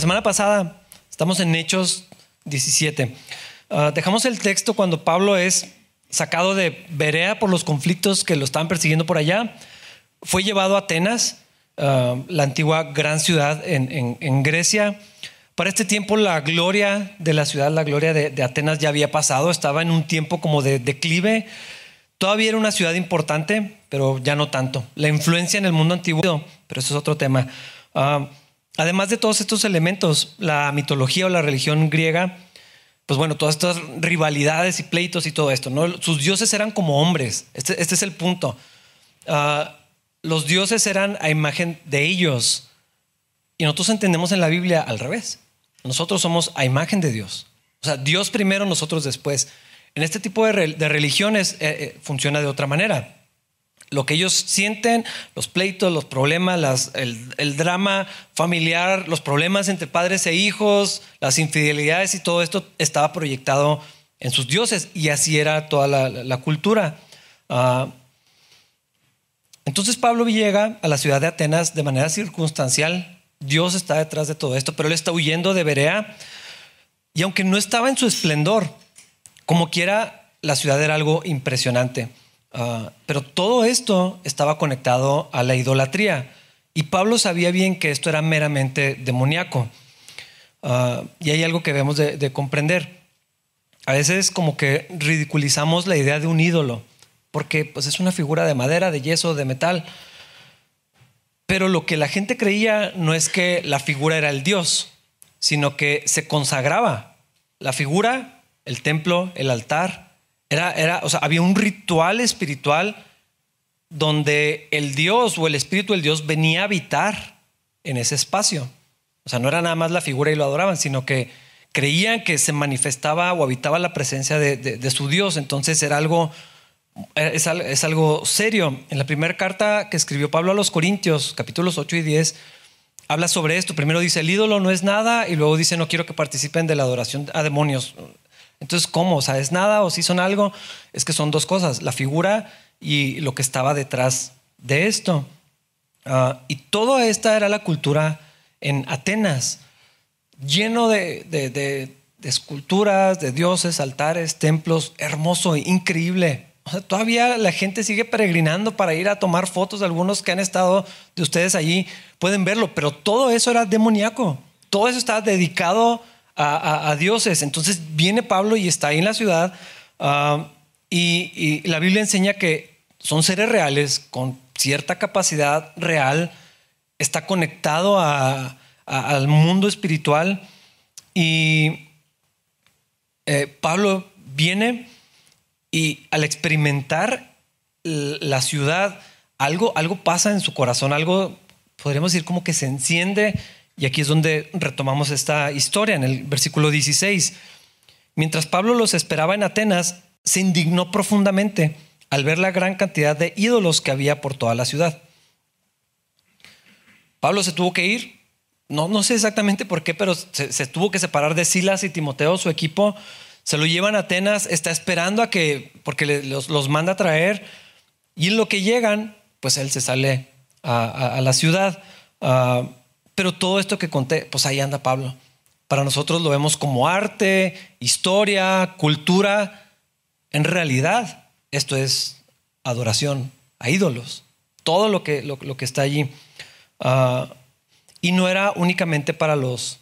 La semana pasada estamos en Hechos 17. Ah, dejamos el texto cuando Pablo es sacado de Berea por los conflictos que lo estaban persiguiendo por allá. Fue llevado a Atenas, ah, la antigua gran ciudad en, Grecia. Para este tiempo la gloria de la ciudad, la gloria de, Atenas ya había pasado, estaba en un tiempo como de declive. Todavía era una ciudad importante, pero ya no tanto. La influencia en el mundo antiguo, pero eso es otro tema. Ah, además de todos estos elementos, la mitología o la religión griega pues bueno, todas estas rivalidades y pleitos y todo esto, ¿no? Sus dioses eran como hombres, este, este es el punto. Ah, los dioses eran a imagen de ellos y nosotros entendemos en la Biblia al revés. Nosotros somos a imagen de Dios. O sea, Dios primero, nosotros después. En este tipo de, religiones eh, eh, funciona de otra manera lo que ellos sienten, los pleitos, los problemas, el, drama familiar, los problemas entre padres e hijos, las infidelidades y todo esto estaba proyectado en sus dioses y así era toda la, cultura. Ah, entonces Pablo llega a la ciudad de Atenas de manera circunstancial. Dios está detrás de todo esto, pero él está huyendo de Berea y aunque no estaba en su esplendor, como quiera, la ciudad era algo impresionante. Ah, pero todo esto estaba conectado a la idolatría. Y Pablo sabía bien que esto era meramente demoníaco. Ah, y hay algo que debemos de, comprender. A veces como que ridiculizamos la idea de un ídolo, porque pues es una figura de madera, de yeso, de metal. Pero lo que la gente creía no es que la figura era el Dios, sino que se consagraba. La figura, el templo, el altar, era, era, o sea, había un ritual espiritual donde el Dios o el Espíritu del Dios venía a habitar en ese espacio. O sea, no era nada más la figura y lo adoraban, sino que creían que se manifestaba o habitaba la presencia de, su Dios. Entonces era algo, es, es, algo serio. En la primera carta que escribió Pablo a los Corintios, capítulos 8 y 10, habla sobre esto. Primero dice, el ídolo no es nada y luego dice, no quiero que participen de la adoración a demonios. Entonces, ¿cómo? O sea, ¿es nada o si son algo? Es que son dos cosas, la figura y lo que estaba detrás de esto. Ah, y toda esta era la cultura en Atenas, lleno de, esculturas, de dioses, altares, templos, hermoso, increíble. todavía la gente sigue peregrinando para ir a tomar fotos. Algunos que han estado de ustedes allí pueden verlo, pero todo eso era demoníaco. Todo eso estaba dedicado a, dioses. Entonces viene Pablo y está ahí en la ciudad ah, y, la Biblia enseña que son seres reales con cierta capacidad real, está conectado al mundo espiritual y eh, Pablo viene y al experimentar la ciudad, algo, algo pasa en su corazón, algo podríamos decir como que se enciende y aquí es donde retomamos esta historia en el versículo 16. Mientras Pablo los esperaba en Atenas, se indignó profundamente al ver la gran cantidad de ídolos que había por toda la ciudad. Pablo se tuvo que ir, no, no sé exactamente por qué, pero se, tuvo que separar de Silas y Timoteo, su equipo, se lo llevan a Atenas, está esperando a que, porque los, manda a traer, y en lo que llegan, pues él se sale a, la ciudad. Ah, pero todo esto que conté, pues ahí anda Pablo. Para nosotros lo vemos como arte, historia, cultura. En realidad, esto es adoración a ídolos. Todo lo que, lo, que está allí. Ah, y no era únicamente para los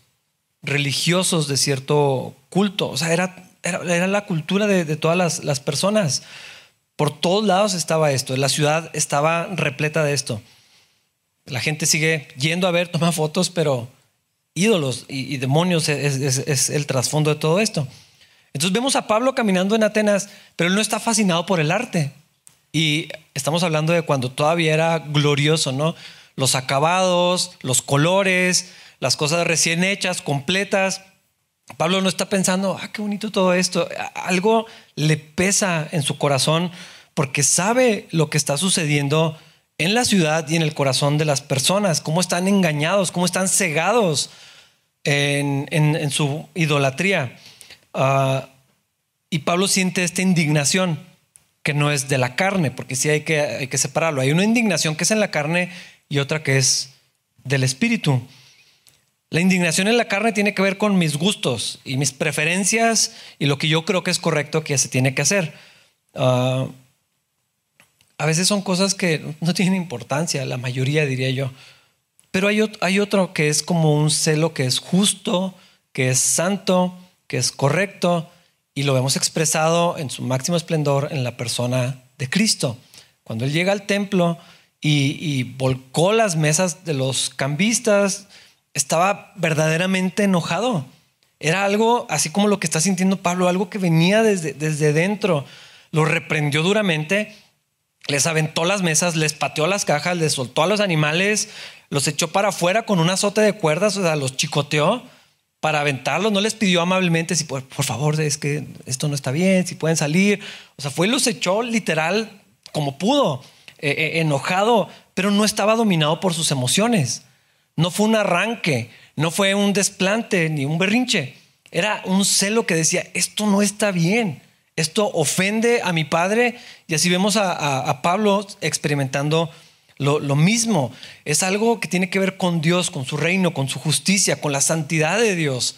religiosos de cierto culto. O sea, era, era, la cultura de, todas las, las, personas. Por todos lados estaba esto. La ciudad estaba repleta de esto. La gente sigue yendo a ver, toma fotos, pero ídolos y, demonios es, el trasfondo de todo esto. Entonces vemos a Pablo caminando en Atenas, pero él no está fascinado por el arte. Y estamos hablando de cuando todavía era glorioso, ¿no? Los acabados, los colores, las cosas recién hechas, completas. Pablo no está pensando, ah, qué bonito todo esto. Algo le pesa en su corazón porque sabe lo que está sucediendo en la ciudad y en el corazón de las personas, cómo están engañados, cómo están cegados en, su idolatría. Ah, y Pablo siente esta indignación que no es de la carne, porque sí hay que, separarlo. Hay una indignación que es en la carne y otra que es del espíritu. La indignación en la carne tiene que ver con mis gustos y mis preferencias y lo que yo creo que es correcto que se tiene que hacer. Ah, a veces son cosas que no tienen importancia, la mayoría diría yo. Pero hay, otro que es como un celo que es justo, que es santo, que es correcto, y lo vemos expresado en su máximo esplendor en la persona de Cristo. Cuando Él llega al templo y, volcó las mesas de los cambistas, estaba verdaderamente enojado. Era algo así como lo que está sintiendo Pablo, algo que venía desde, desde dentro. Lo reprendió duramente, les aventó las mesas, les pateó las cajas, les soltó a los animales, los echó para afuera con un azote de cuerdas, o sea, los chicoteó para aventarlos, no les pidió amablemente si por, favor, es que esto no está bien, si pueden salir. O sea, fue y los echó literal como pudo, eh, eh, enojado, pero no estaba dominado por sus emociones. No fue un arranque, no fue un desplante ni un berrinche. Era un celo que decía, esto no está bien, esto ofende a mi padre. Y así vemos a Pablo experimentando lo, mismo, es algo que tiene que ver con Dios, con su reino, con su justicia, con la santidad de Dios.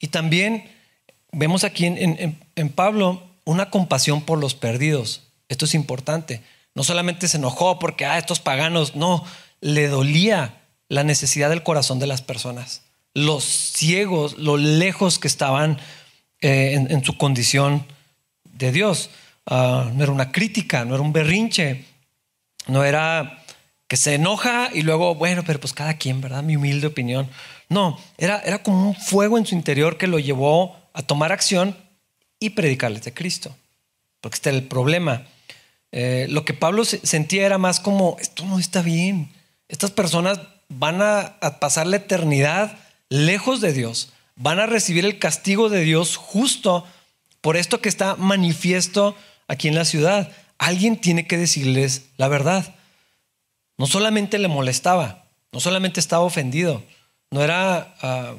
Y también vemos aquí en, Pablo una compasión por los perdidos. Esto es importante. No solamente se enojó porque, ah, estos paganos, no, le dolía la necesidad del corazón de las personas. Los ciegos, lo lejos que estaban eh, en, su condición de Dios. Ah, no era una crítica, no era un berrinche, no era que se enoja y luego, bueno, pero pues cada quien, ¿verdad? Mi humilde opinión. No, era, era como un fuego en su interior que lo llevó a tomar acción y predicarles de Cristo. Porque este era el problema. Eh, lo que Pablo sentía era más como, esto no está bien. Estas personas van a, a pasar la eternidad lejos de Dios. Van a recibir el castigo de Dios justo por esto que está manifiesto aquí en la ciudad. Alguien tiene que decirles la verdad. No solamente le molestaba, no solamente estaba ofendido, no era ah,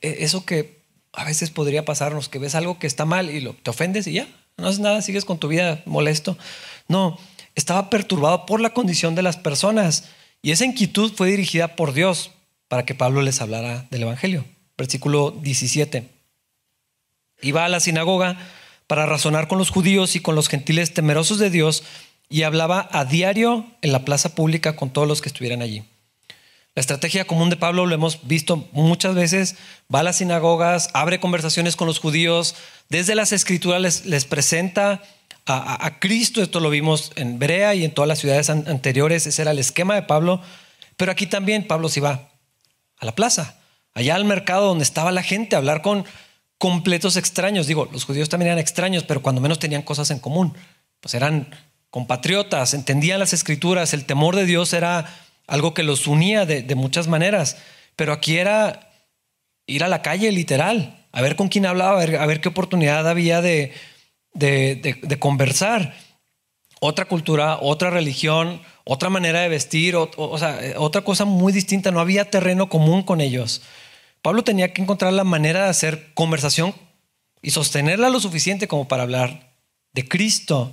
e-, eso que a veces podría pasarnos, que ves algo que está mal y lo, te ofendes y ya, no haces nada, sigues con tu vida molesto. No, estaba perturbado por la condición de las personas y esa inquietud fue dirigida por Dios para que Pablo les hablara del Evangelio. Versículo 17. Iba a la sinagoga para razonar con los judíos y con los gentiles temerosos de Dios y hablaba a diario en la plaza pública con todos los que estuvieran allí. La estrategia común de Pablo lo hemos visto muchas veces, va a las sinagogas, abre conversaciones con los judíos, desde las escrituras les, presenta a, Cristo, esto lo vimos en Berea y en todas las ciudades anteriores, ese era el esquema de Pablo, pero aquí también Pablo se va a la plaza, allá al mercado donde estaba la gente, a hablar con completos extraños, digo, los judíos también eran extraños, pero cuando menos tenían cosas en común, pues eran compatriotas, entendían las escrituras, el temor de Dios era algo que los unía de, muchas maneras, pero aquí era ir a la calle literal, a ver con quién hablaba, a ver, qué oportunidad había de, de, conversar. Otra cultura, otra religión, otra manera de vestir, o, sea, otra cosa muy distinta, no había terreno común con ellos. Pablo tenía que encontrar la manera de hacer conversación y sostenerla lo suficiente como para hablar de Cristo.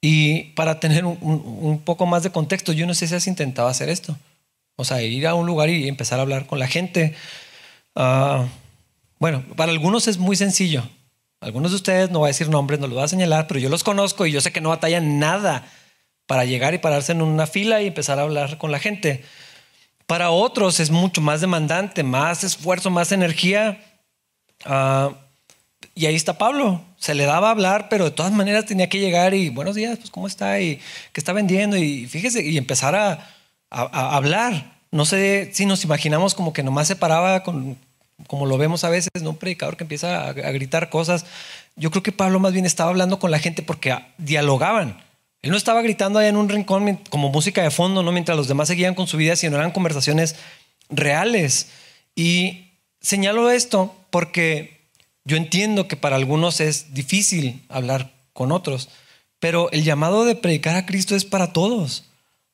Y para tener un, poco más de contexto, yo no sé si has intentado hacer esto. O sea, ir a un lugar y empezar a hablar con la gente. Ah, bueno, para algunos es muy sencillo. Algunos de ustedes, no voy a decir nombres, no los voy a señalar, pero yo los conozco y yo sé que no batallan nada para llegar y pararse en una fila y empezar a hablar con la gente. Para otros es mucho más demandante, más esfuerzo, más energía. Uh, y ahí está Pablo. Se le daba a hablar, pero de todas maneras tenía que llegar y buenos días, pues cómo está y qué está vendiendo y fíjese y empezar a, hablar. No sé si nos imaginamos como que nomás se paraba con, como lo vemos a veces, ¿no? un predicador que empieza a, gritar cosas. Yo creo que Pablo más bien estaba hablando con la gente porque dialogaban. Él no estaba gritando allá en un rincón como música de fondo, ¿no? mientras los demás seguían con su vida, sino eran conversaciones reales. Y señalo esto porque yo entiendo que para algunos es difícil hablar con otros, pero el llamado de predicar a Cristo es para todos.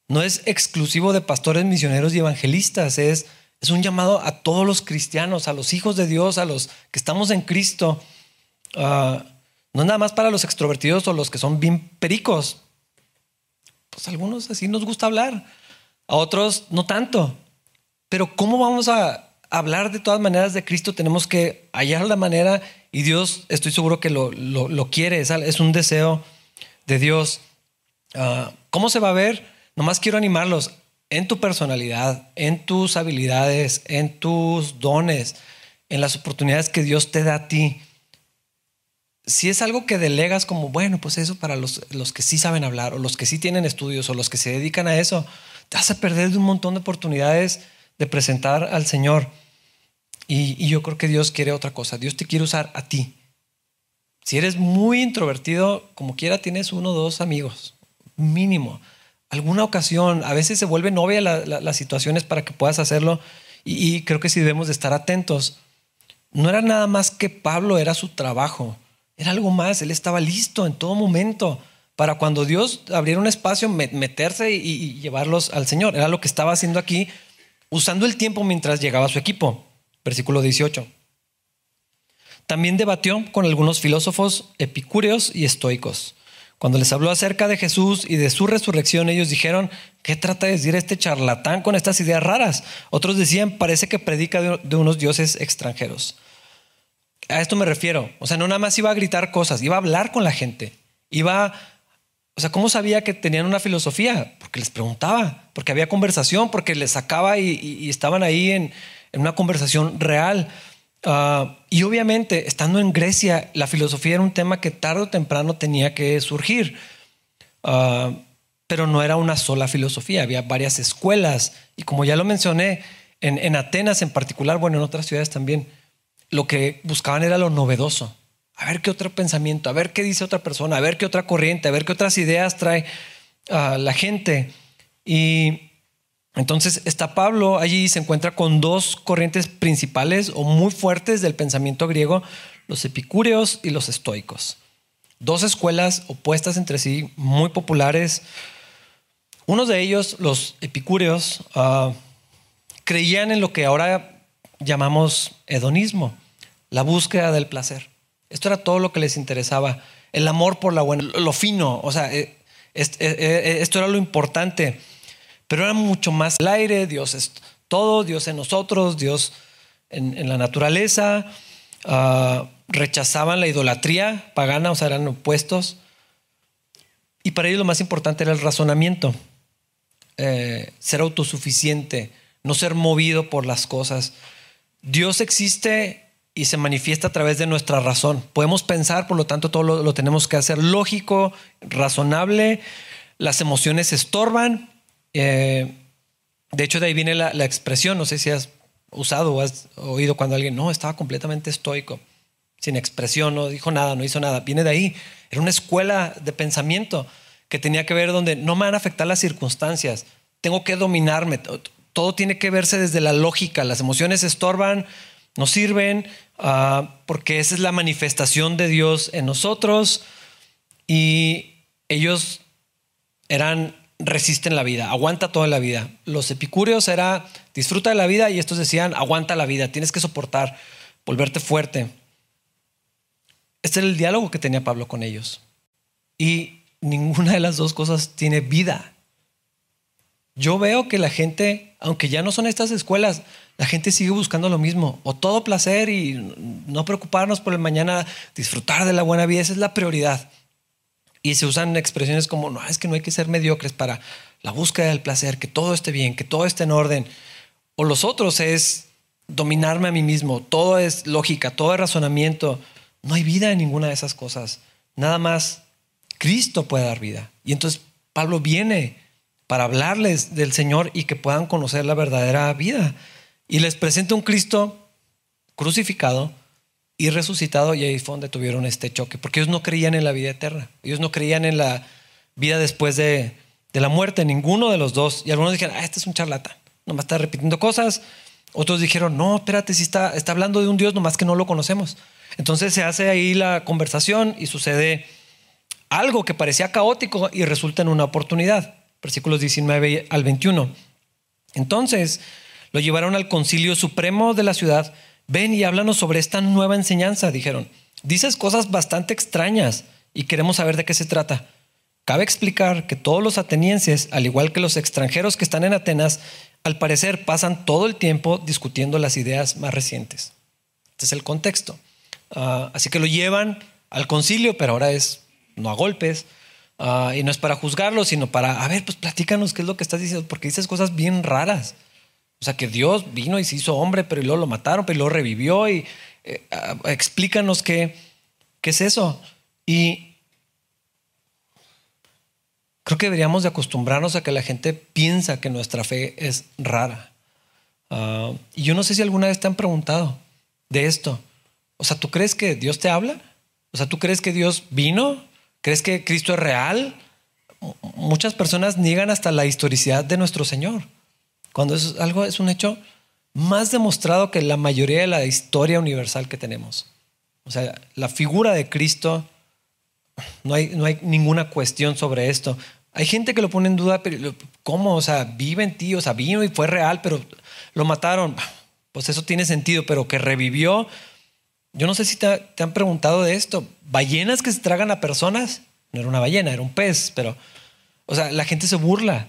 No es exclusivo de pastores, misioneros y evangelistas, es, es un llamado a todos los cristianos, a los hijos de Dios, a los que estamos en Cristo. Ah, no nada más para los extrovertidos o los que son bien pericos. Pues algunos así nos gusta hablar, a otros no tanto. pero ¿cómo vamos a hablar de todas maneras de Cristo? Tenemos que hallar la manera y Dios, estoy seguro que lo, lo, quiere, es, un deseo de Dios. Ah, ¿Cómo se va a ver? Nomás quiero animarlos en tu personalidad, en tus habilidades, en tus dones, en las oportunidades que Dios te da a ti si es algo que delegas como, bueno, pues eso para los, los, que sí saben hablar o los que sí tienen estudios o los que se dedican a eso, te vas perder de un montón de oportunidades de presentar al Señor. Y, yo creo que Dios quiere otra cosa. Dios te quiere usar a ti. Si eres muy introvertido, como quiera tienes uno o dos amigos, mínimo. Alguna ocasión, a veces se vuelve novia las situaciones para que puedas hacerlo y, y creo que sí debemos de estar atentos. No era nada más que Pablo, era su trabajo. Era algo más, él estaba listo en todo momento para cuando Dios abriera un espacio, meterse y, llevarlos al Señor. Era lo que estaba haciendo aquí, usando el tiempo mientras llegaba su equipo. Versículo 18. También debatió con algunos filósofos epicúreos y estoicos. Cuando les habló acerca de Jesús y de su resurrección, ellos dijeron, ¿qué trata de decir este charlatán con estas ideas raras? Otros decían, parece que predica de unos dioses extranjeros. A esto me refiero. O sea, no nada más iba a gritar cosas, iba a hablar con la gente. Iba, o sea, ¿cómo sabía que tenían una filosofía? Porque les preguntaba, porque había conversación, porque les sacaba y, estaban ahí en, una conversación real. Ah, y obviamente, estando en Grecia, la filosofía era un tema que tarde o temprano tenía que surgir. Ah, pero no era una sola filosofía, había varias escuelas. Y como ya lo mencioné, en, en Atenas en particular, bueno, en otras ciudades también, lo que buscaban era lo novedoso. A ver qué otro pensamiento, a ver qué dice otra persona, a ver qué otra corriente, a ver qué otras ideas trae a la gente. Y entonces está Pablo allí se encuentra con dos corrientes principales o muy fuertes del pensamiento griego, los epicúreos y los estoicos. Dos escuelas opuestas entre sí, muy populares. Unos de ellos, los epicúreos, ah, creían en lo que ahora llamamos hedonismo la búsqueda del placer. Esto era todo lo que les interesaba. El amor por la buena, lo fino, o sea, eh, eh, eh, esto era lo importante. Pero era mucho más el aire, Dios es todo, Dios en nosotros, Dios en, la naturaleza. Ah, rechazaban la idolatría pagana, o sea, eran opuestos. Y para ellos lo más importante era el razonamiento, ser autosuficiente, no ser movido por las cosas. Dios existe y se manifiesta a través de nuestra razón. Podemos pensar, por lo tanto, todo lo, tenemos que hacer lógico, razonable. Las emociones estorban. Eh, de hecho, de ahí viene la, expresión. No sé si has usado o has oído cuando alguien, no, estaba completamente estoico, sin expresión, no dijo nada, no hizo nada. Viene de ahí. Era una escuela de pensamiento que tenía que ver donde no me van a afectar las circunstancias. Tengo que dominarme. Todo tiene que verse desde la lógica. Las emociones estorban nos sirven ah, porque esa es la manifestación de Dios en nosotros y ellos eran resisten la vida, aguanta toda la vida. Los epicúreos era disfruta de la vida y estos decían aguanta la vida, tienes que soportar, volverte fuerte. Este era el diálogo que tenía Pablo con ellos. Y ninguna de las dos cosas tiene vida. Yo veo que la gente, aunque ya no son estas escuelas, la gente sigue buscando lo mismo, o todo placer y no preocuparnos por el mañana, disfrutar de la buena vida, esa es la prioridad. Y se usan expresiones como, no, es que no hay que ser mediocres para la búsqueda del placer, que todo esté bien, que todo esté en orden. O los otros es dominarme a mí mismo, todo es lógica, todo es razonamiento. No hay vida en ninguna de esas cosas. Nada más Cristo puede dar vida. Y entonces Pablo viene para hablarles del Señor y que puedan conocer la verdadera vida. Y les presenta un Cristo crucificado y resucitado y ahí fue donde tuvieron este choque, porque ellos no creían en la vida eterna, ellos no creían en la vida después de, la muerte, ninguno de los dos. Y algunos dijeron, ah, este es un charlatán, nomás está repitiendo cosas. Otros dijeron, no, espérate, si está, está hablando de un Dios, nomás que no lo conocemos. Entonces se hace ahí la conversación y sucede algo que parecía caótico y resulta en una oportunidad. Versículos 19 al 21. Entonces, lo llevaron al concilio supremo de la ciudad. Ven y háblanos sobre esta nueva enseñanza, dijeron. Dices cosas bastante extrañas y queremos saber de qué se trata. Cabe explicar que todos los atenienses, al igual que los extranjeros que están en Atenas, al parecer pasan todo el tiempo discutiendo las ideas más recientes. Este es el contexto. Ah, así que lo llevan al concilio, pero ahora es no a golpes. Ah, y no es para juzgarlo, sino para, a ver, pues platícanos qué es lo que estás diciendo, porque dices cosas bien raras. O sea, que Dios vino y se hizo hombre, pero luego lo mataron, pero luego revivió y eh, explícanos qué, qué es eso. Y creo que deberíamos de acostumbrarnos a que la gente piensa que nuestra fe es rara. Ah, y yo no sé si alguna vez te han preguntado de esto. O sea, ¿tú crees que Dios te habla? O sea, ¿tú crees que Dios vino? ¿Crees que Cristo es real? Muchas personas niegan hasta la historicidad de nuestro Señor. Cuando es algo es un hecho más demostrado que la mayoría de la historia universal que tenemos. O sea, la figura de Cristo, no hay, no hay ninguna cuestión sobre esto. Hay gente que lo pone en duda, pero ¿cómo? O sea, vive en ti, o sea, vino y fue real, pero lo mataron. Pues eso tiene sentido, pero que revivió. Yo no sé si te, te han preguntado de esto. ¿Ballenas que se tragan a personas? No era una ballena, era un pez, pero, o sea, la gente se burla.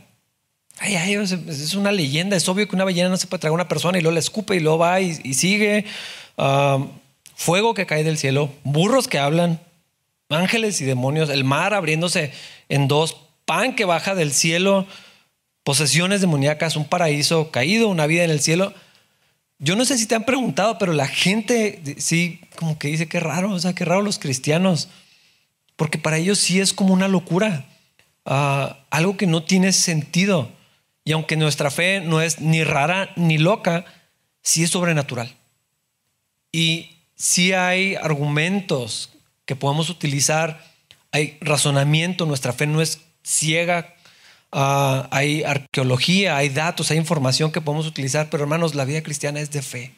Ay, ay, es una leyenda. Es obvio que una ballena no se puede tragar a una persona y luego la escupe y luego va y, sigue. Ah, fuego que cae del cielo, burros que hablan, ángeles y demonios, el mar abriéndose en dos, pan que baja del cielo, posesiones demoníacas, un paraíso caído, una vida en el cielo. Yo no sé si te han preguntado, pero la gente sí, como que dice, qué raro, o sea, qué raro los cristianos, porque para ellos sí es como una locura, ah, algo que no tiene sentido. Y aunque nuestra fe no es ni rara ni loca, sí es sobrenatural. Y si hay argumentos que podemos utilizar, hay razonamiento, nuestra fe no es ciega, ah, hay arqueología, hay datos, hay información que podemos utilizar, pero hermanos, la vida cristiana es de fe.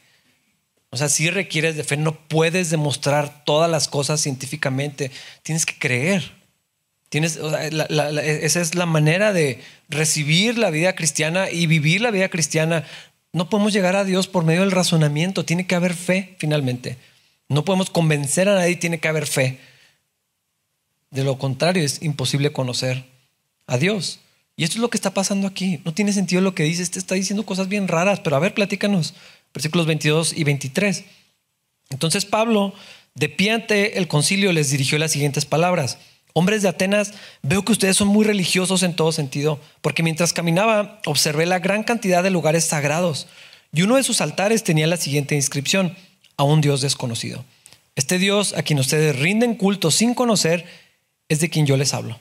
O sea, si requieres de fe, no puedes demostrar todas las cosas científicamente, tienes que creer. Tienes, esa es la manera de recibir la vida cristiana y vivir la vida cristiana. No podemos llegar a Dios por medio del razonamiento, tiene que haber fe finalmente. No podemos convencer a nadie, tiene que haber fe. De lo contrario, es imposible conocer a Dios. Y esto es lo que está pasando aquí. No tiene sentido lo que dice. Este está diciendo cosas bien raras, pero a ver, platícanos. Versículos 22 y 23. Entonces Pablo, de pie ante el concilio, les dirigió las siguientes palabras. Hombres de Atenas, veo que ustedes son muy religiosos en todo sentido, porque mientras caminaba observé la gran cantidad de lugares sagrados, y uno de sus altares tenía la siguiente inscripción a un Dios desconocido. Este Dios a quien ustedes rinden culto sin conocer es de quien yo les hablo.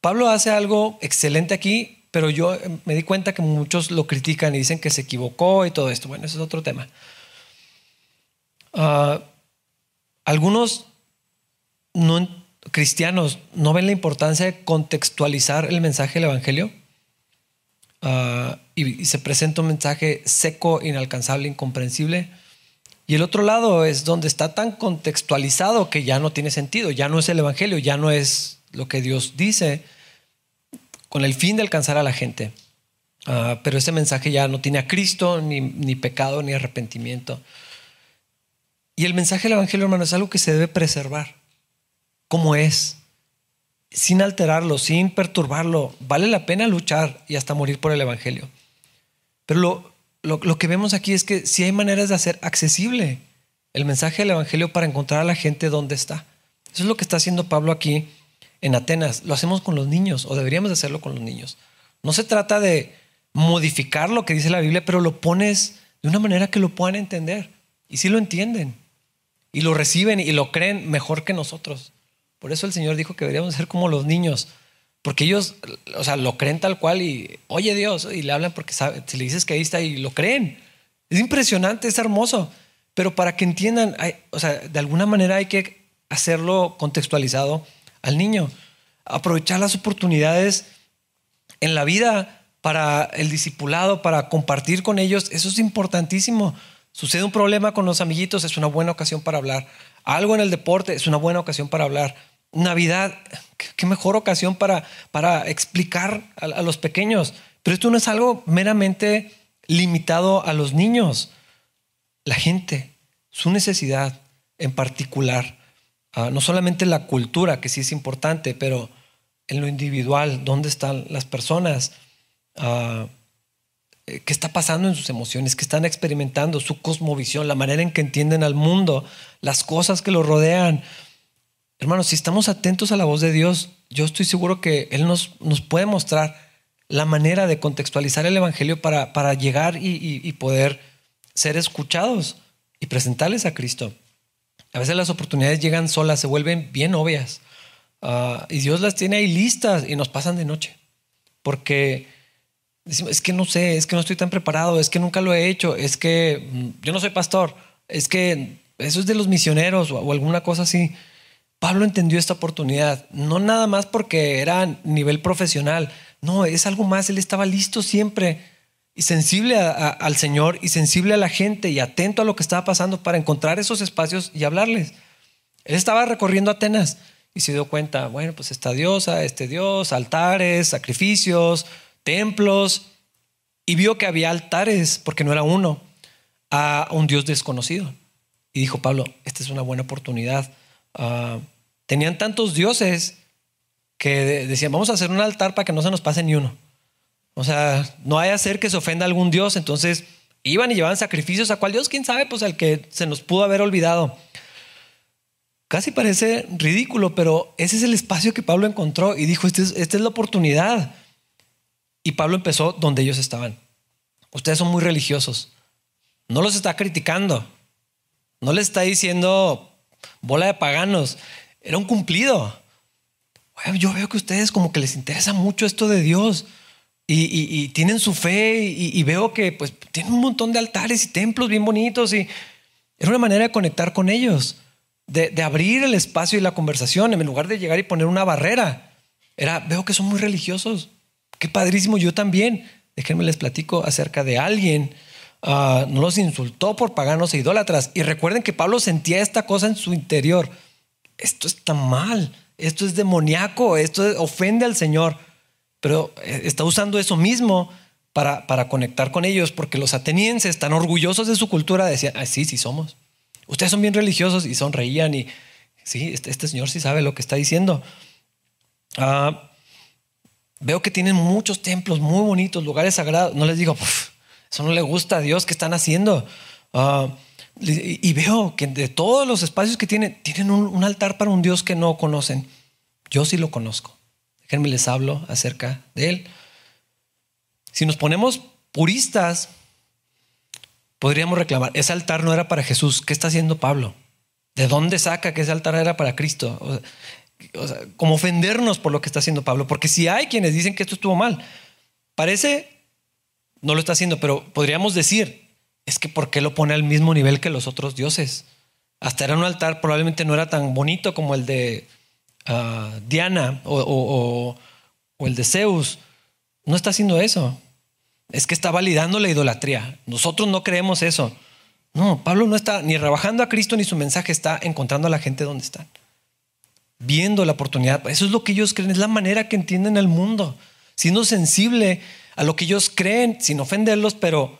Pablo hace algo excelente aquí, pero yo me di cuenta que muchos lo critican y dicen que se equivocó y todo esto. Bueno, ese es otro tema. Ah, algunos no, cristianos no ven la importancia de contextualizar el mensaje del Evangelio Ah, y, se presenta un mensaje seco, inalcanzable, incomprensible. Y el otro lado es donde está tan contextualizado que ya no tiene sentido, ya no es el Evangelio, ya no es lo que Dios dice con el fin de alcanzar a la gente. Ah, pero ese mensaje ya no tiene a Cristo, ni, ni pecado, ni arrepentimiento. Y el mensaje del Evangelio, hermano, es algo que se debe preservar, como es sin alterarlo, sin perturbarlo. Vale la pena luchar y hasta morir por el Evangelio. Pero lo, que vemos aquí es que si hay maneras de hacer accesible el mensaje del Evangelio para encontrar a la gente donde está. Eso es lo que está haciendo Pablo aquí en Atenas. Lo hacemos con los niños o deberíamos de hacerlo con los niños. No se trata de modificar lo que dice la Biblia, pero lo pones de una manera que lo puedan entender. Y si lo entienden y lo reciben y lo creen mejor que nosotros. Por eso el Señor dijo que deberíamos ser como los niños, porque ellos, o sea, lo creen tal cual y, oye Dios, y le hablan porque si le dices que ahí está y lo creen. Es impresionante, es hermoso, pero para que entiendan, o sea, de alguna manera hay que hacerlo contextualizado al niño, aprovechar las oportunidades en la vida para el discipulado, para compartir con ellos, eso es importantísimo. Sucede un problema con los amiguitos, es una buena ocasión para hablar. Algo en el deporte es una buena ocasión para hablar. Navidad, qué mejor ocasión para, para explicar a, los pequeños. Pero esto no es algo meramente limitado a los niños. La gente, su necesidad en particular, ah, no solamente la cultura, que sí es importante, pero en lo individual, dónde están las personas. ah, eh, qué está pasando en sus emociones, qué están experimentando, su cosmovisión, la manera en que entienden al mundo, las cosas que los rodean. Hermanos, si estamos atentos a la voz de Dios, yo estoy seguro que Él nos, nos puede mostrar la manera de contextualizar el Evangelio para, para llegar y, poder ser escuchados y presentarles a Cristo. A veces las oportunidades llegan solas, se vuelven bien obvias. Ah, y Dios las tiene ahí listas y nos pasan de noche. Porque es que no sé, es que no estoy tan preparado, es que nunca lo he hecho, es que mm, yo no soy pastor, es que eso es de los misioneros o alguna cosa así. Pablo entendió esta oportunidad, no nada más porque era nivel profesional, no, es algo más. Él estaba listo siempre y sensible al Señor y sensible a la gente y atento a lo que estaba pasando para encontrar esos espacios y hablarles. Él estaba recorriendo Atenas y se dio cuenta, bueno, pues esta diosa, este dios, altares, sacrificios, templos, y vio que había altares, porque no era uno, a un dios desconocido. Y dijo Pablo, esta es una buena oportunidad. Ah, tenían tantos dioses que decían, vamos a hacer un altar para que no se nos pase ni uno. O sea, no hay hacer que se ofenda a algún Dios. Entonces iban y llevaban sacrificios a cual Dios, quién sabe, pues al que se nos pudo haber olvidado. Casi parece ridículo, pero ese es el espacio que Pablo encontró y dijo, esta es, esta es la oportunidad. Y Pablo empezó donde ellos estaban. Ustedes son muy religiosos. No los está criticando. No les está diciendo bola de paganos. Era un cumplido yo veo que ustedes como que les interesa mucho esto de Dios y, tienen su fe y, veo que pues tienen un montón de altares y templos bien bonitos y era una manera de conectar con ellos, de, abrir el espacio y la conversación en lugar de llegar y poner una barrera. Era, veo que son muy religiosos. Qué padrísimo, yo también. Déjenme les platico acerca de alguien. Ah, no los insultó por paganos e idólatras. Y recuerden que Pablo sentía esta cosa en su interior. Esto está mal esto es demoníaco, esto ofende al Señor, pero eh, está usando eso mismo para, para conectar con ellos, porque los atenienses, tan orgullosos de su cultura, decían, ah, sí, sí somos. Ustedes son bien religiosos y sonreían y, sí, este, este señor sí sabe lo que está diciendo. Ah, veo que tienen muchos templos muy bonitos, lugares sagrados. No les digo, eso no le gusta a Dios, ¿qué están haciendo? Ah, y veo que de todos los espacios que tienen, tienen un, altar para un Dios que no conocen. Yo sí lo conozco. Déjenme les hablo acerca de él. Si nos ponemos puristas, podríamos reclamar, ese altar no era para Jesús. ¿Qué está haciendo Pablo? ¿De dónde saca que ese altar era para Cristo? Como ofendernos por lo que está haciendo Pablo. Porque si hay quienes dicen que esto estuvo mal, parece, no lo está haciendo, pero podríamos decir, es que ¿por qué lo pone al mismo nivel que los otros dioses? Hasta era un altar, probablemente no era tan bonito como el de ah, Diana o, o el de Zeus. No está haciendo eso. Es que está validando la idolatría. Nosotros no creemos eso. No, Pablo no está ni rebajando a Cristo ni su mensaje, está encontrando a la gente donde están. Viendo la oportunidad. Eso es lo que ellos creen, es la manera que entienden el mundo. Siendo sensible a lo que ellos creen, sin ofenderlos, pero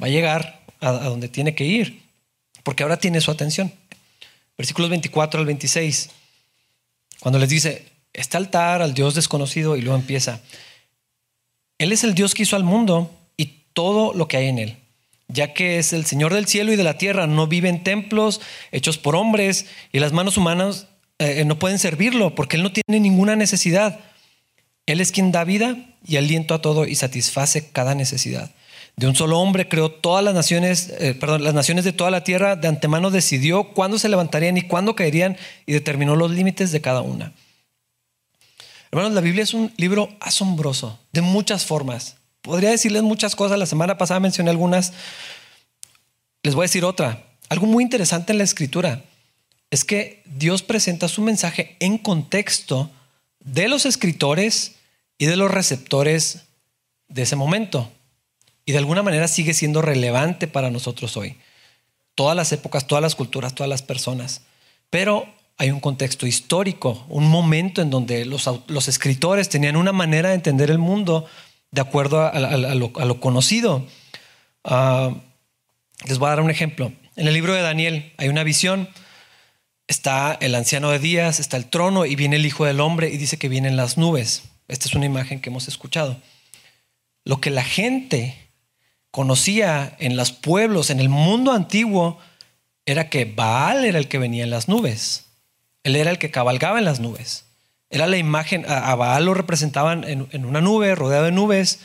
va a llegar a, donde tiene que ir, porque ahora tiene su atención. Versículos 24 al 26, cuando les dice, este altar al Dios desconocido y luego empieza, Él es el Dios que hizo al mundo y todo lo que hay en él, ya que es el Señor del cielo y de la tierra, no vive en templos hechos por hombres y las manos humanas eh, no pueden servirlo porque Él no tiene ninguna necesidad. Él es quien da vida y aliento a todo y satisface cada necesidad. De un solo hombre creó todas las naciones, eh, perdón, las naciones de toda la tierra, de antemano decidió cuándo se levantarían y cuándo caerían y determinó los límites de cada una. Hermanos, la Biblia es un libro asombroso, de muchas formas. Podría decirles muchas cosas, la semana pasada mencioné algunas, les voy a decir otra. Algo muy interesante en la escritura es que Dios presenta su mensaje en contexto de los escritores y de los receptores de ese momento y de alguna manera sigue siendo relevante para nosotros hoy. Todas las épocas, todas las culturas, todas las personas. Pero hay un contexto histórico, un momento en donde los, escritores tenían una manera de entender el mundo de acuerdo a, lo, conocido. Ah, les voy a dar un ejemplo. En el libro de Daniel hay una visión. Está el anciano de días, está el trono y viene el Hijo del Hombre y dice que vienen las nubes. Esta es una imagen que hemos escuchado. lo que la gente conocía en los pueblos, en el mundo antiguo, era que Baal era el que venía en las nubes. Él era el que cabalgaba en las nubes. Era la imagen, a Baal lo representaban en, una nube, rodeado de nubes.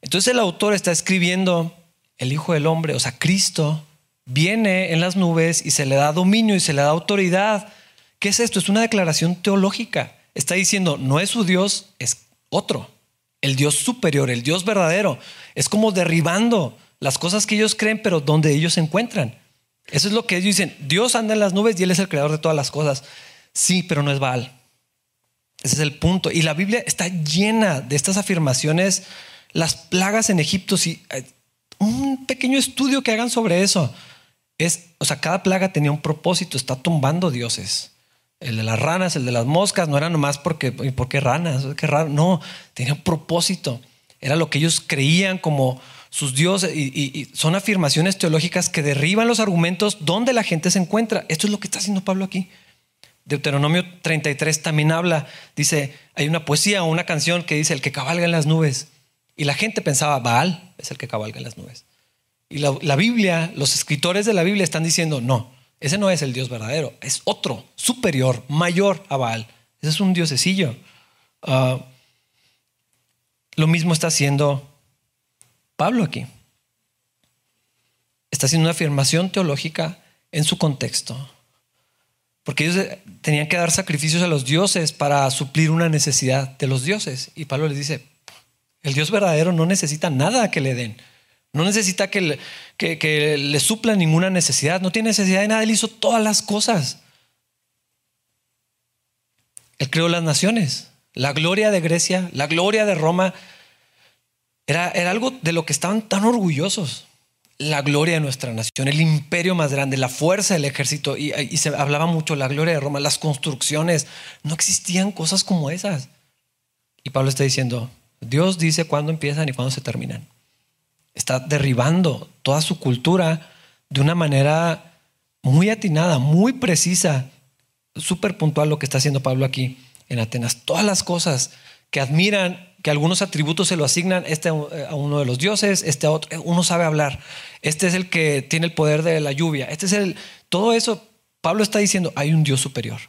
Entonces el autor está escribiendo, el Hijo del Hombre, o sea, Cristo, viene en las nubes y se le da dominio y se le da autoridad. ¿Qué es esto? Es una declaración teológica. Está diciendo, no es su Dios, es otro, el Dios superior, el Dios verdadero. Es como derribando las cosas que ellos creen, pero donde ellos se encuentran. Eso es lo que ellos dicen. Dios anda en las nubes y Él es el creador de todas las cosas. Sí, pero no es Baal. Ese es el punto. Y la Biblia está llena de estas afirmaciones. Las plagas en Egipto, si eh, un pequeño estudio que hagan sobre eso. Es, o sea, cada plaga tenía un propósito, está tumbando dioses. El de las ranas, el de las moscas, no era nomás porque, ¿por qué ranas? Qué raro. No, tenía un propósito. Era lo que ellos creían como sus dioses y, son afirmaciones teológicas que derriban los argumentos donde la gente se encuentra. Esto es lo que está haciendo Pablo aquí. Deuteronomio 33 también habla, dice, hay una poesía o una canción que dice, el que cabalga en las nubes. Y la gente pensaba, Baal es el que cabalga en las nubes. Y la, Biblia, los escritores de la Biblia están diciendo, no, ese no es el Dios verdadero, es otro, superior, mayor a Baal. Ese es un diosecillo. Ah, lo mismo está haciendo Pablo aquí. Está haciendo una afirmación teológica en su contexto. Porque ellos tenían que dar sacrificios a los dioses para suplir una necesidad de los dioses. Y Pablo les dice, el Dios verdadero no necesita nada que le den. No necesita que le, que, supla ninguna necesidad. No tiene necesidad de nada. Él hizo todas las cosas. Él creó las naciones. La gloria de Grecia, la gloria de Roma, era, era algo de lo que estaban tan orgullosos. La gloria de nuestra nación, el imperio más grande, la fuerza del ejército. Y, y se hablaba mucho la gloria de Roma, las construcciones. No existían cosas como esas. Y Pablo está diciendo, Dios dice cuándo empiezan y cuándo se terminan. Está derribando toda su cultura de una manera muy atinada, muy precisa, súper puntual lo que está haciendo Pablo aquí en Atenas. Todas las cosas que admiran, que algunos atributos se lo asignan, este a uno de los dioses, este a otro, uno sabe hablar, este es el que tiene el poder de la lluvia, este es el, todo eso, Pablo está diciendo, hay un Dios superior,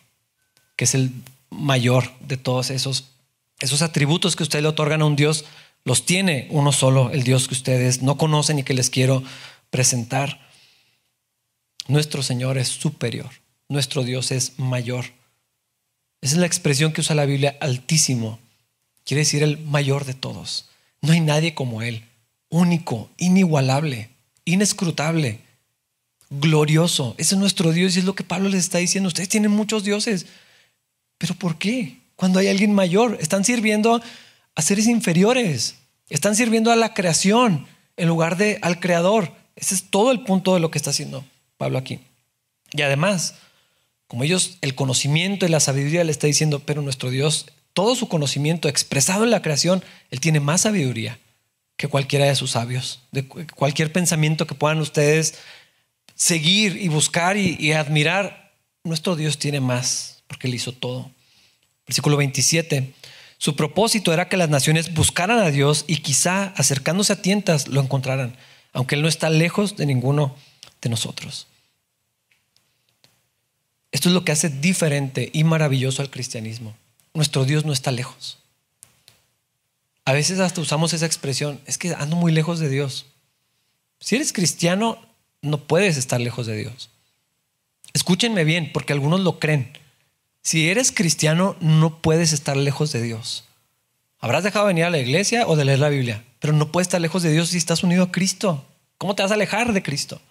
que es el mayor de todos esos esos atributos que usted le otorgan a un Dios los tiene uno solo, el Dios que ustedes no conocen y que les quiero presentar. Nuestro Señor es superior, nuestro Dios es mayor. Esa es la expresión que usa la Biblia, altísimo. Quiere decir el mayor de todos. No hay nadie como Él, único, inigualable, inescrutable, glorioso. Ese es nuestro Dios y es lo que Pablo les está diciendo. Ustedes tienen muchos dioses, pero ¿por qué? cuando hay alguien mayor. Están sirviendo a seres inferiores. Están sirviendo a la creación en lugar de al creador. Ese es todo el punto de lo que está haciendo Pablo aquí. Y además, como ellos, el conocimiento y la sabiduría le está diciendo, pero nuestro Dios, todo su conocimiento expresado en la creación, Él tiene más sabiduría que cualquiera de sus sabios, de cualquier pensamiento que puedan ustedes seguir y buscar y, y admirar. Nuestro Dios tiene más, porque Él hizo todo. Versículo 27. Su propósito era que las naciones buscaran a Dios y quizá acercándose a tientas lo encontraran, aunque Él no está lejos de ninguno de nosotros. Esto es lo que hace diferente y maravilloso al cristianismo. Nuestro Dios no está lejos. A veces hasta usamos esa expresión, es que ando muy lejos de Dios. Si eres cristiano, no puedes estar lejos de Dios. Escúchenme bien, porque algunos lo creen. Si eres cristiano, no puedes estar lejos de Dios. Habrás dejado de venir a la iglesia o de leer la Biblia, pero no puedes estar lejos de Dios si estás unido a Cristo. ¿Cómo te vas a alejar de Cristo?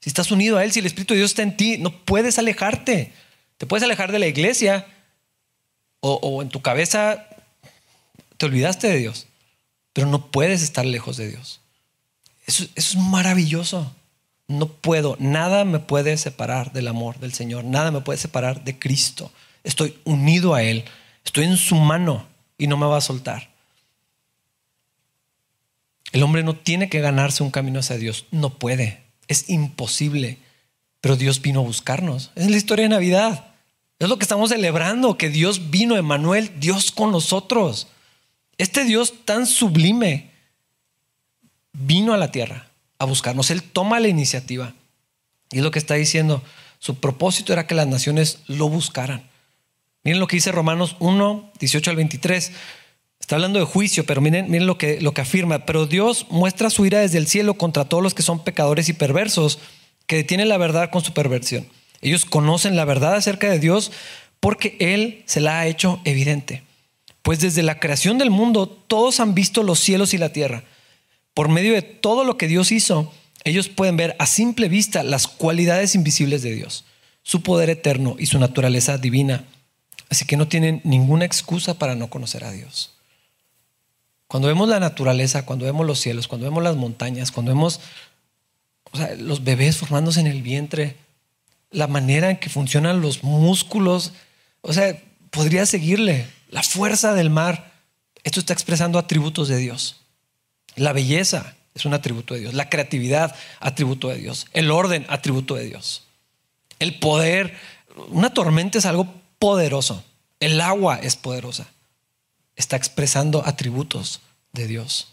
Si estás unido a Él, si el Espíritu de Dios está en ti, no puedes alejarte. Te puedes alejar de la iglesia o, en tu cabeza te olvidaste de Dios, pero no puedes estar lejos de Dios. eso es maravilloso. No puedo, nada me puede separar del amor del Señor, nada me puede separar de Cristo estoy unido a Él, estoy en su mano y no me va a soltar. El hombre no tiene que ganarse un camino hacia Dios, no puede, es imposible, pero Dios vino a buscarnos. Es la historia de Navidad, es lo que estamos celebrando, que Dios vino, Emanuel, Dios con nosotros. Este Dios tan sublime, vino a la tierra a buscarnos. Él toma la iniciativa. Y es lo que está diciendo. Su propósito era que las naciones lo buscaran. Miren lo que dice Romanos 1, 18 al 23. Está hablando de juicio, pero miren, miren lo, que, lo que afirma. Pero Dios muestra su ira desde el cielo contra todos los que son pecadores y perversos, que detienen la verdad con su perversión. Ellos conocen la verdad acerca de Dios porque Él se la ha hecho evidente. Pues desde la creación del mundo todos han visto los cielos y la tierra. Por medio de todo lo que Dios hizo, ellos pueden ver a simple vista las cualidades invisibles de Dios, su poder eterno y su naturaleza divina. Así que no tienen ninguna excusa para no conocer a Dios. Cuando vemos la naturaleza, cuando vemos los cielos, cuando vemos las montañas, cuando vemos los bebés formándose en el vientre, la manera en que funcionan los músculos, o sea, podría seguirle la fuerza del mar. Esto está expresando atributos de Dios. La belleza es un atributo de Dios. La creatividad, atributo de Dios. El orden, atributo de Dios. El poder, una tormenta es algo poderoso. El agua es poderosa. Está expresando atributos de Dios.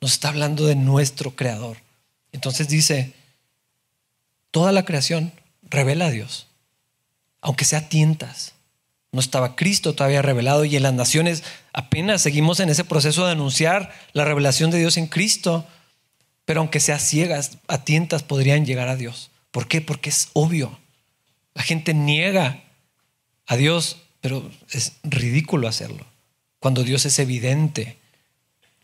Nos está hablando de nuestro creador. Entonces dice, toda la creación revela a Dios, aunque sea tientas. No estaba Cristo todavía revelado y en las naciones apenas seguimos en ese proceso de anunciar la revelación de Dios en Cristo, pero aunque sea ciegas, a tientas podrían llegar a Dios. ¿Por qué? Porque es obvio. La gente niega a Dios, pero es ridículo hacerlo. Cuando Dios es evidente,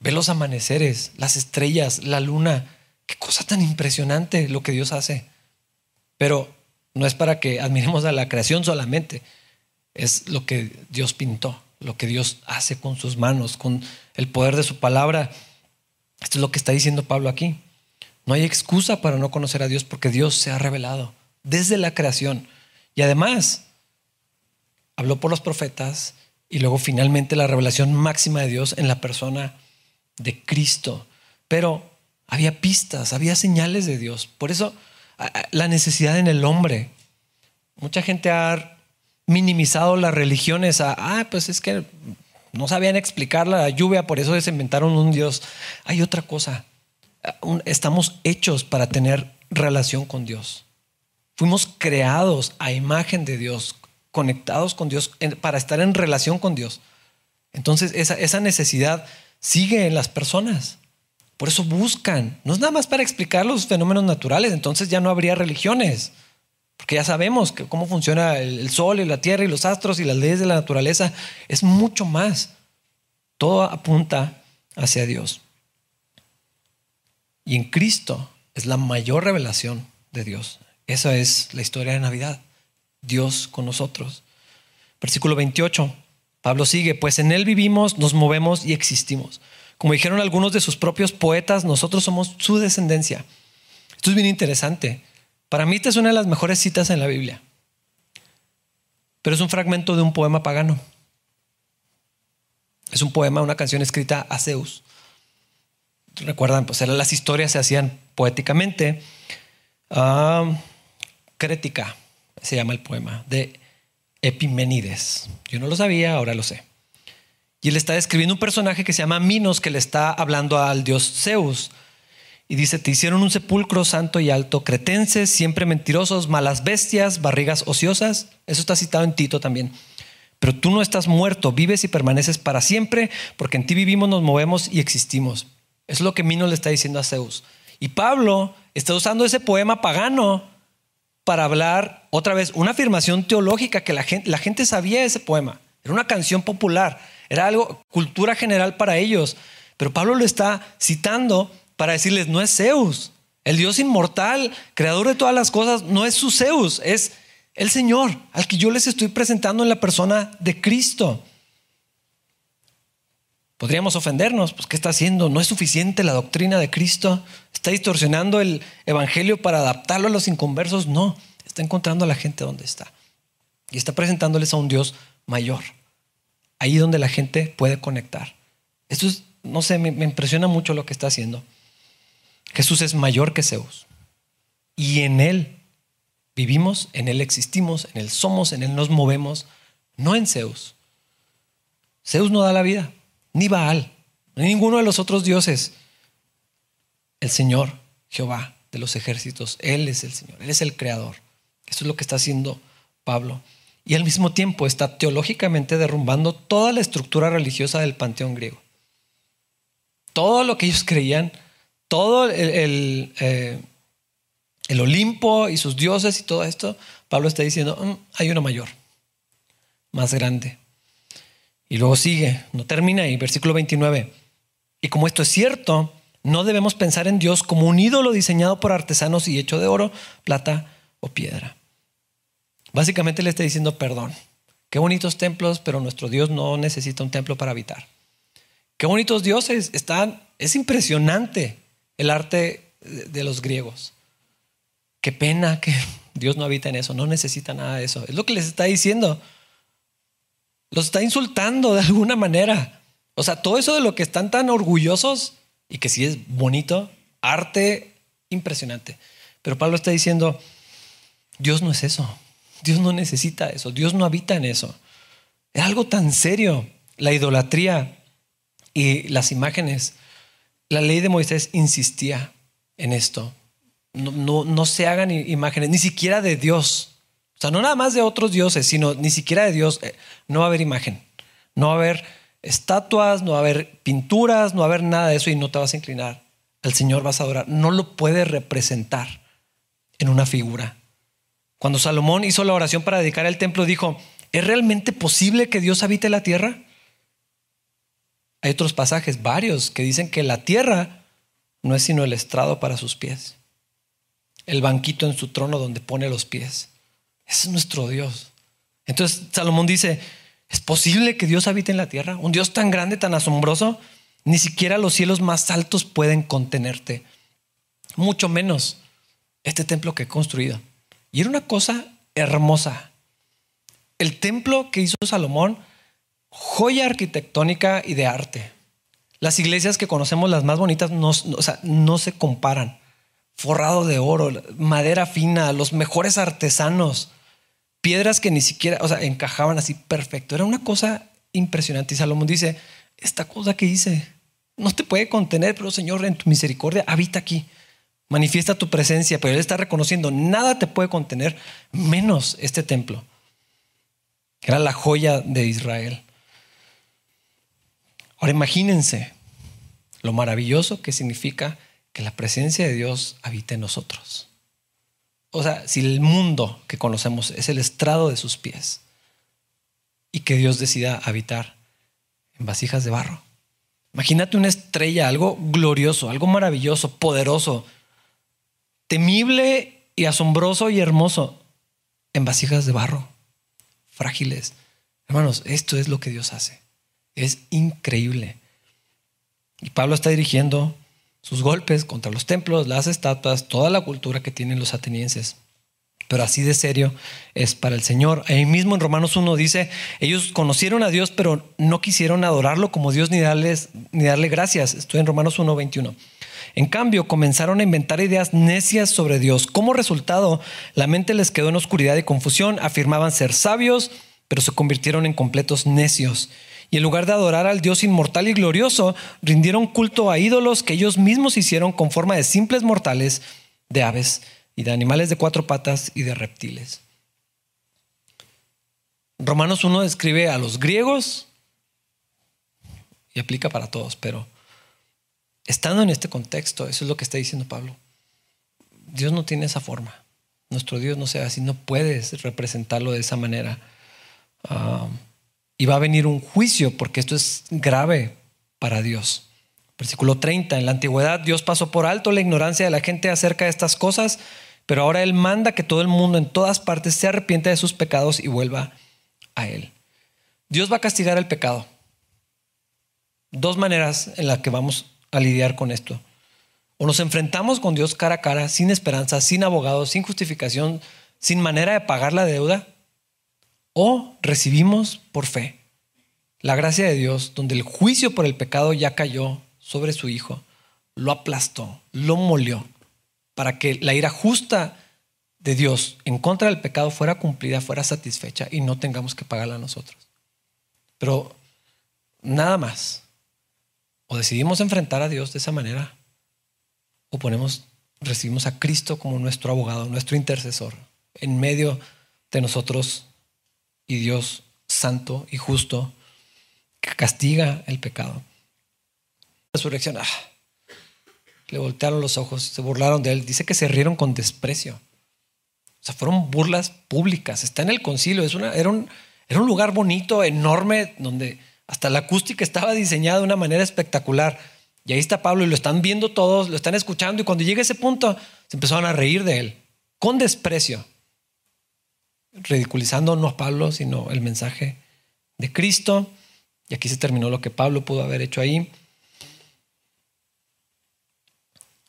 ve los amaneceres, las estrellas, la luna. Qué cosa tan impresionante lo que Dios hace. Pero no es para que admiremos a la creación solamente, es lo que Dios pintó, lo que Dios hace con sus manos, con el poder de su palabra. Esto es lo que está diciendo Pablo aquí. No hay excusa para no conocer a Dios porque Dios se ha revelado desde la creación. Y además, habló por los profetas y luego finalmente la revelación máxima de Dios en la persona de Cristo. Pero había pistas, había señales de Dios. Por eso la necesidad en el hombre. Mucha gente ha minimizado las religiones a, ah, pues es que no sabían explicar la lluvia, por eso se inventaron un Dios. Hay otra cosa. Estamos hechos para tener relación con Dios. Fuimos creados a imagen de Dios, conectados con Dios, para estar en relación con Dios. Entonces esa, esa necesidad sigue en las personas. Por eso buscan. No es nada más para explicar los fenómenos naturales, entonces ya no habría religiones. Porque ya sabemos cómo funciona el sol y la tierra y los astros y las leyes de la naturaleza. Es mucho más. Todo apunta hacia Dios. Y en Cristo es la mayor revelación de Dios. Esa es la historia de Navidad. Dios con nosotros. Versículo 28. Pablo sigue, pues en Él vivimos, nos movemos y existimos. Como dijeron algunos de sus propios poetas, nosotros somos su descendencia. Esto es bien interesante. Para mí esta es una de las mejores citas en la Biblia. Pero es un fragmento de un poema pagano. Es un poema, una canción escrita a Zeus. Recuerdan, pues las historias se hacían poéticamente. Uh, Crética se llama el poema, de Epimenides. Yo no lo sabía, ahora lo sé. Y él está describiendo un personaje que se llama Minos, que le está hablando al dios Zeus. Y dice, te hicieron un sepulcro santo y alto, cretenses, siempre mentirosos, malas bestias, barrigas ociosas. Eso está citado en Tito también. Pero tú no estás muerto, vives y permaneces para siempre, porque en ti vivimos, nos movemos y existimos. Es lo que Minos le está diciendo a Zeus. Y Pablo está usando ese poema pagano para hablar otra vez una afirmación teológica que la gente, la gente sabía ese poema. Era una canción popular era algo, cultura general para ellos. Pero Pablo lo está citando para decirles, no es Zeus. El Dios inmortal, creador de todas las cosas, no es su Zeus, es el Señor al que yo les estoy presentando en la persona de Cristo. Podríamos ofendernos, pues ¿qué está haciendo? ¿No es suficiente la doctrina de Cristo? ¿Está distorsionando el Evangelio para adaptarlo a los inconversos? No, está encontrando a la gente donde está. Y está presentándoles a un Dios mayor ahí donde la gente puede conectar. Esto es, no sé, me, me impresiona mucho lo que está haciendo. Jesús es mayor que Zeus. Y en Él vivimos, en Él existimos, en Él somos, en Él nos movemos, no en Zeus. Zeus no da la vida, ni Baal, ni ninguno de los otros dioses. el Señor, Jehová de los ejércitos. Él es el Señor, Él es el creador. Eso es lo que está haciendo Pablo. Y al mismo tiempo está teológicamente derrumbando toda la estructura religiosa del panteón griego. Todo lo que ellos creían, todo el, eh, el, Olimpo y sus dioses y todo esto, Pablo está diciendo, mm, hay uno mayor, más grande. Y luego sigue, no termina ahí, versículo 29. Y como esto es cierto, no debemos pensar en Dios como un ídolo diseñado por artesanos y hecho de oro, plata o piedra. Básicamente le está diciendo perdón. Qué bonitos templos, pero nuestro Dios no necesita un templo para habitar. Qué bonitos dioses están. Es impresionante el arte de los griegos. Qué pena que Dios no habita en eso, no necesita nada de eso. Es lo que les está diciendo. Los está insultando de alguna manera. O sea, todo eso de lo que están tan orgullosos y que sí es bonito, arte impresionante. Pero Pablo está diciendo, Dios no es eso. Dios no necesita eso. Dios no habita en eso. Es algo tan serio. La idolatría y las imágenes. La ley de Moisés insistía en esto. No, no, se hagan imágenes, ni siquiera de Dios. O sea, no nada más de otros dioses, sino ni siquiera de Dios. Eh, no va a haber imagen. No va a haber estatuas, no va a haber pinturas, no va a haber nada de eso y no te vas a inclinar. Al Señor vas a adorar. No lo puedes representar en una figura. Cuando Salomón hizo la oración para dedicar el templo, dijo, ¿es realmente posible que Dios habite la tierra? Hay otros pasajes, varios, que dicen que la tierra no es sino el estrado para sus pies, el banquito en su trono donde pone los pies. Es nuestro Dios. Entonces Salomón dice, ¿es posible que Dios habite en la tierra? Un Dios tan grande, tan asombroso, ni siquiera los cielos más altos pueden contenerte, mucho menos este templo que he construido. Y era una cosa hermosa. El templo que hizo Salomón joya arquitectónica y de arte. Las iglesias que conocemos, las más bonitas, no, no se comparan. Forrado de oro, madera fina, los mejores artesanos, piedras que ni siquiera, o sea, encajaban así perfecto. Era una cosa impresionante. Y Salomón dice, esta cosa que hice no te puede contener, pero Señor, en tu misericordia, habita aquí. Manifiesta tu presencia, pero Él está reconociendo, nada te puede contener, menos este templo. Era la joya de Israel. Ahora imagínense lo maravilloso que significa que la presencia de Dios habite en nosotros. O sea, si el mundo que conocemos es el estrado de sus pies y que Dios decida habitar en vasijas de barro. Imagínate una estrella, algo glorioso, algo maravilloso, poderoso, temible y asombroso y hermoso en vasijas de barro, frágiles. Hermanos, esto es lo que Dios hace. Es increíble. Y Pablo está dirigiendo sus golpes contra los templos, las estatuas, toda la cultura que tienen los atenienses. Pero así de serio es para el Señor. Ahí mismo en Romanos 1 dice, ellos conocieron a Dios, pero no quisieron adorarlo como Dios ni, darles, ni darle gracias. Estoy en Romanos 1, 21. En cambio, comenzaron a inventar ideas necias sobre Dios. Como resultado, la mente les quedó en oscuridad y confusión. Afirmaban ser sabios, pero se convirtieron en completos necios y en lugar de adorar al Dios inmortal y glorioso, rindieron culto a ídolos que ellos mismos hicieron con forma de simples mortales, de aves y de animales de cuatro patas y de reptiles. Romanos 1 describe a los griegos y aplica para todos, pero estando en este contexto, eso es lo que está diciendo Pablo. Dios no tiene esa forma. Nuestro Dios no sea así, no puedes representarlo de esa manera. Ah, y va a venir un juicio porque esto es grave para Dios. Versículo 30, en la antigüedad Dios pasó por alto la ignorancia de la gente acerca de estas cosas, pero ahora Él manda que todo el mundo en todas partes se arrepienta de sus pecados y vuelva a Él. Dios va a castigar el pecado. Dos maneras en las que vamos a lidiar con esto. O nos enfrentamos con Dios cara a cara, sin esperanza, sin abogado, sin justificación, sin manera de pagar la deuda, o recibimos por fe la gracia de Dios, donde el juicio por el pecado ya cayó sobre su Hijo, lo aplastó, lo molió, para que la ira justa de Dios en contra del pecado fuera cumplida, fuera satisfecha y no tengamos que pagarla nosotros. Pero nada más. O decidimos enfrentar a Dios de esa manera, o ponemos, recibimos a Cristo como nuestro abogado, nuestro intercesor, en medio de nosotros y Dios santo y justo que castiga el pecado. Resurrección, ah, le voltearon los ojos, se burlaron de él. Dice que se rieron con desprecio. O sea, fueron burlas públicas. Está en el concilio. Es una, era, un, era un lugar bonito, enorme, donde hasta la acústica estaba diseñada de una manera espectacular. Y ahí está Pablo y lo están viendo todos, lo están escuchando. Y cuando llega ese punto, se empezaron a reír de él, con desprecio. Ridiculizando no a Pablo, sino el mensaje de Cristo. Y aquí se terminó lo que Pablo pudo haber hecho ahí.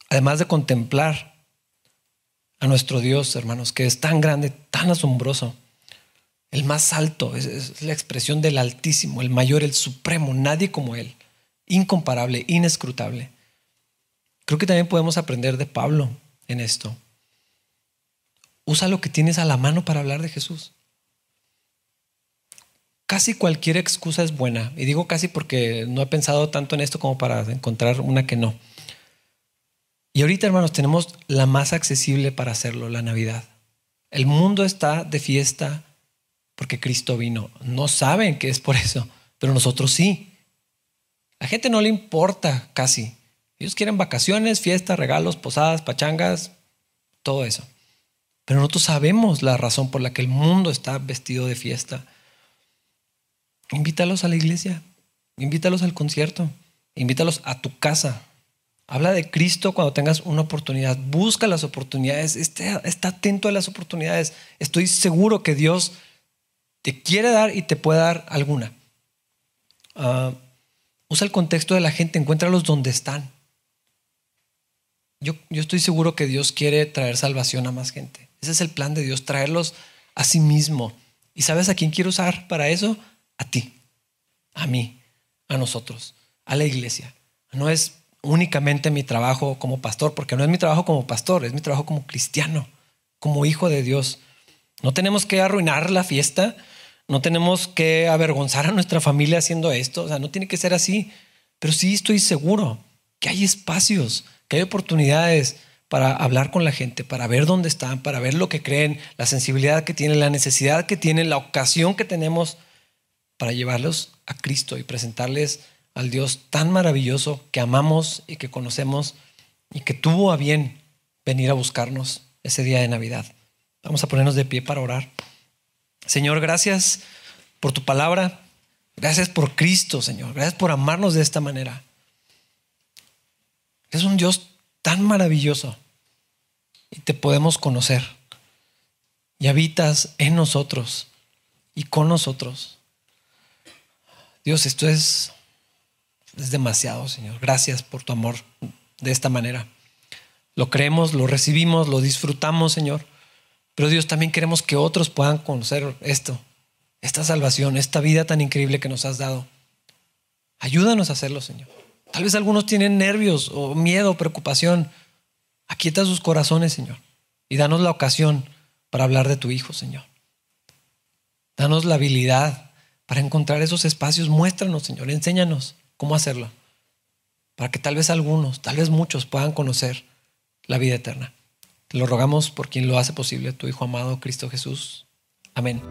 Además de contemplar a nuestro Dios, hermanos, que es tan grande, tan asombroso, el más alto, es, la expresión del Altísimo, el mayor, el supremo, nadie como Él, incomparable, inescrutable. Creo que también podemos aprender de Pablo en esto. Usa lo que tienes a la mano para hablar de Jesús. Casi cualquier excusa es buena. Y digo casi porque no he pensado tanto en esto como para encontrar una que no. Y ahorita, hermanos, tenemos la más accesible para hacerlo, la Navidad. El mundo está de fiesta porque Cristo vino. No saben que es por eso, pero nosotros sí. La gente no le importa casi. Ellos quieren vacaciones, fiestas, regalos, posadas, pachangas, todo eso. Pero nosotros sabemos la razón por la que el mundo está vestido de fiesta. Invítalos a la iglesia, invítalos al concierto, invítalos a tu casa, Habla de Cristo cuando tengas una oportunidad. Busca las oportunidades. Está, atento a las oportunidades. Estoy seguro que Dios te quiere dar y te puede dar alguna. Ah, usa el contexto de la gente. Encuéntralos donde están. Yo, yo estoy seguro que Dios quiere traer salvación a más gente. Ese es el plan de Dios, traerlos a sí mismo. ¿Y sabes a quién quiero usar para eso? A ti, a mí, a nosotros, a la iglesia. No es únicamente mi trabajo como pastor, porque no es mi trabajo como pastor, es mi trabajo como cristiano, como hijo de Dios. No tenemos que arruinar la fiesta, no tenemos que avergonzar a nuestra familia haciendo esto, o sea, no tiene que ser así, pero sí estoy seguro que hay espacios, que hay oportunidades para hablar con la gente, para ver dónde están, para ver lo que creen, la sensibilidad que tienen, la necesidad que tienen, la ocasión que tenemos para llevarlos a Cristo y presentarles al Dios tan maravilloso que amamos y que conocemos y que tuvo a bien venir a buscarnos ese día de Navidad. Vamos a ponernos de pie para orar. Señor, gracias por tu palabra. Gracias por Cristo, Señor. Gracias por amarnos de esta manera. Es un Dios tan maravilloso y te podemos conocer. Y habitas en nosotros y con nosotros. Dios, esto es es demasiado, Señor. Gracias por tu amor de esta manera. Lo creemos, lo recibimos, lo disfrutamos, Señor. Pero Dios, también queremos que otros puedan conocer esto, esta salvación, esta vida tan increíble que nos has dado. Ayúdanos a hacerlo, Señor. Tal vez algunos tienen nervios o miedo, preocupación. Aquieta sus corazones, Señor. Y danos la ocasión para hablar de tu Hijo, Señor. Danos la habilidad para encontrar esos espacios. Muéstranos, Señor. Enséñanos cómo hacerlo, para que tal vez algunos, tal vez muchos puedan conocer la vida eterna. Te lo rogamos por quien lo hace posible, tu Hijo amado Cristo Jesús. Amén.